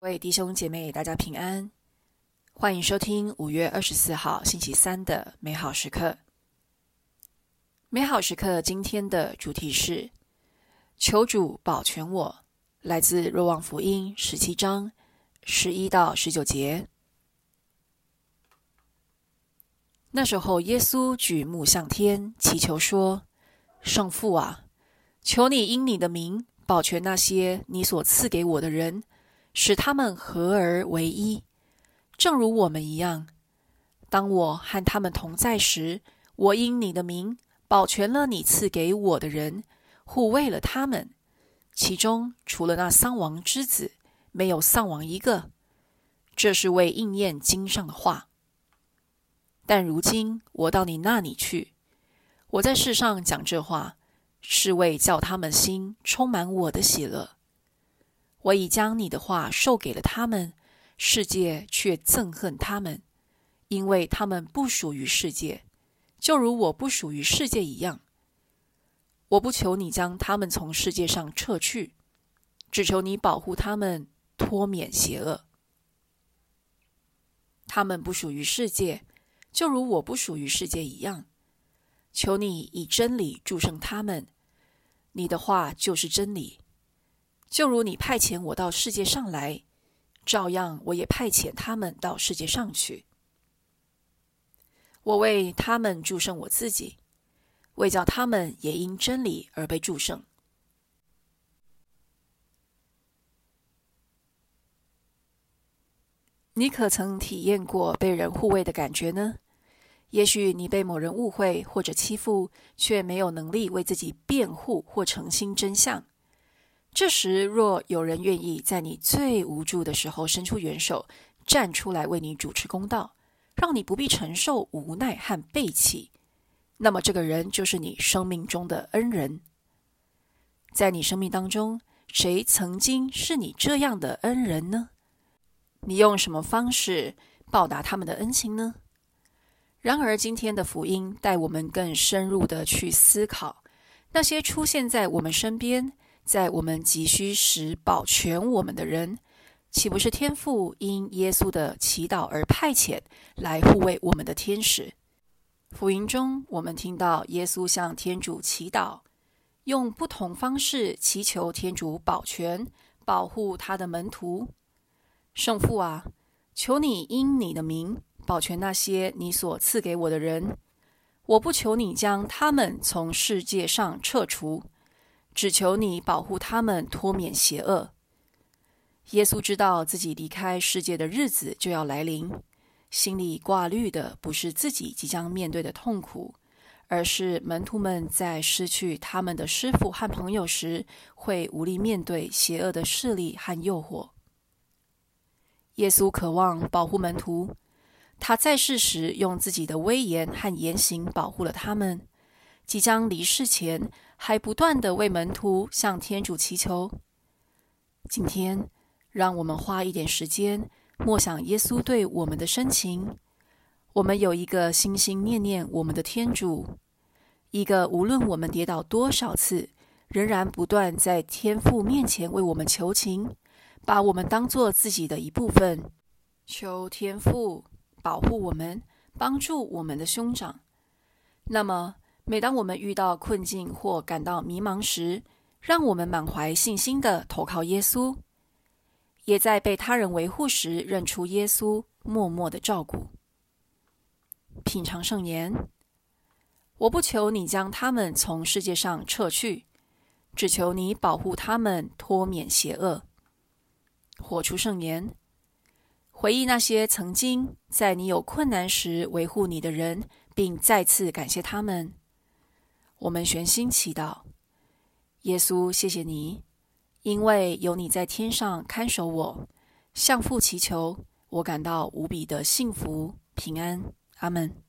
各位弟兄姐妹，大家平安，欢迎收听五月二十四号星期三的美好时刻。美好时刻今天的主题是求主保全我，来自若望福音十七章十一到十九节。那时候，耶稣举目向天，祈求说：“圣父啊，求你因你的名保全那些你所赐给我的人。”使他们合而为一，正如我们一样。当我和他们同在时，我因你的名保全了你赐给我的人，护卫了他们。其中除了那丧亡之子，没有丧亡一个。这是为应验经上的话。但如今我到你那里去，我在世上讲这话，是为叫他们心充满我的喜乐。我已将你的话授给了他们，世界却憎恨他们，因为他们不属于世界，就如我不属于世界一样。我不求你将他们从世界上撤去，只求你保护他们，脱免邪恶。他们不属于世界，就如我不属于世界一样。求你以真理祝圣他们，你的话就是真理。就如你派遣我到世界上来，照样我也派遣他们到世界上去。我为他们祝圣我自己，为叫他们也因真理而被祝圣。你可曾体验过被人护卫的感觉呢？也许你被某人误会或者欺负，却没有能力为自己辩护或澄清真相。这时，若有人愿意在你最无助的时候伸出援手，站出来为你主持公道，让你不必承受无奈和背弃，那么这个人就是你生命中的恩人。在你生命当中，谁曾经是你这样的恩人呢？你用什么方式报答他们的恩情呢？然而，今天的福音带我们更深入地去思考那些出现在我们身边。在我们急需时保全我们的人，岂不是天父因耶稣的祈祷而派遣来护卫我们的天使？福音中，我们听到耶稣向天主祈祷，用不同方式祈求天主保全、保护他的门徒。圣父啊，求你因你的名保全那些你所赐给我的人。我不求你将他们从世界上撤除。只求你保护他们，脱免邪恶。耶稣知道自己离开世界的日子就要来临，心里挂虑的不是自己即将面对的痛苦，而是门徒们在失去他们的师傅和朋友时，会无力面对邪恶的势力和诱惑。耶稣渴望保护门徒，他在世时用自己的威严和言行保护了他们。即将离世前，还不断地为门徒向天主祈求。今天，让我们花一点时间默想耶稣对我们的深情。我们有一个心心念念我们的天主，一个无论我们跌倒多少次，仍然不断在天父面前为我们求情，把我们当做自己的一部分。求天父保护我们，帮助我们的兄长。那么，每当我们遇到困境或感到迷茫时，让我们满怀信心的投靠耶稣，也在被他人维护时认出耶稣默默的照顾。品尝圣言，我不求你将他们从世界上撤去，只求你保护他们，脱免邪恶。活出圣言，回忆那些曾经在你有困难时维护你的人，并再次感谢他们。我们悬心祈祷，耶稣，谢谢你，因为有你在天上看守我，向父祈求，我感到无比的幸福平安。阿门。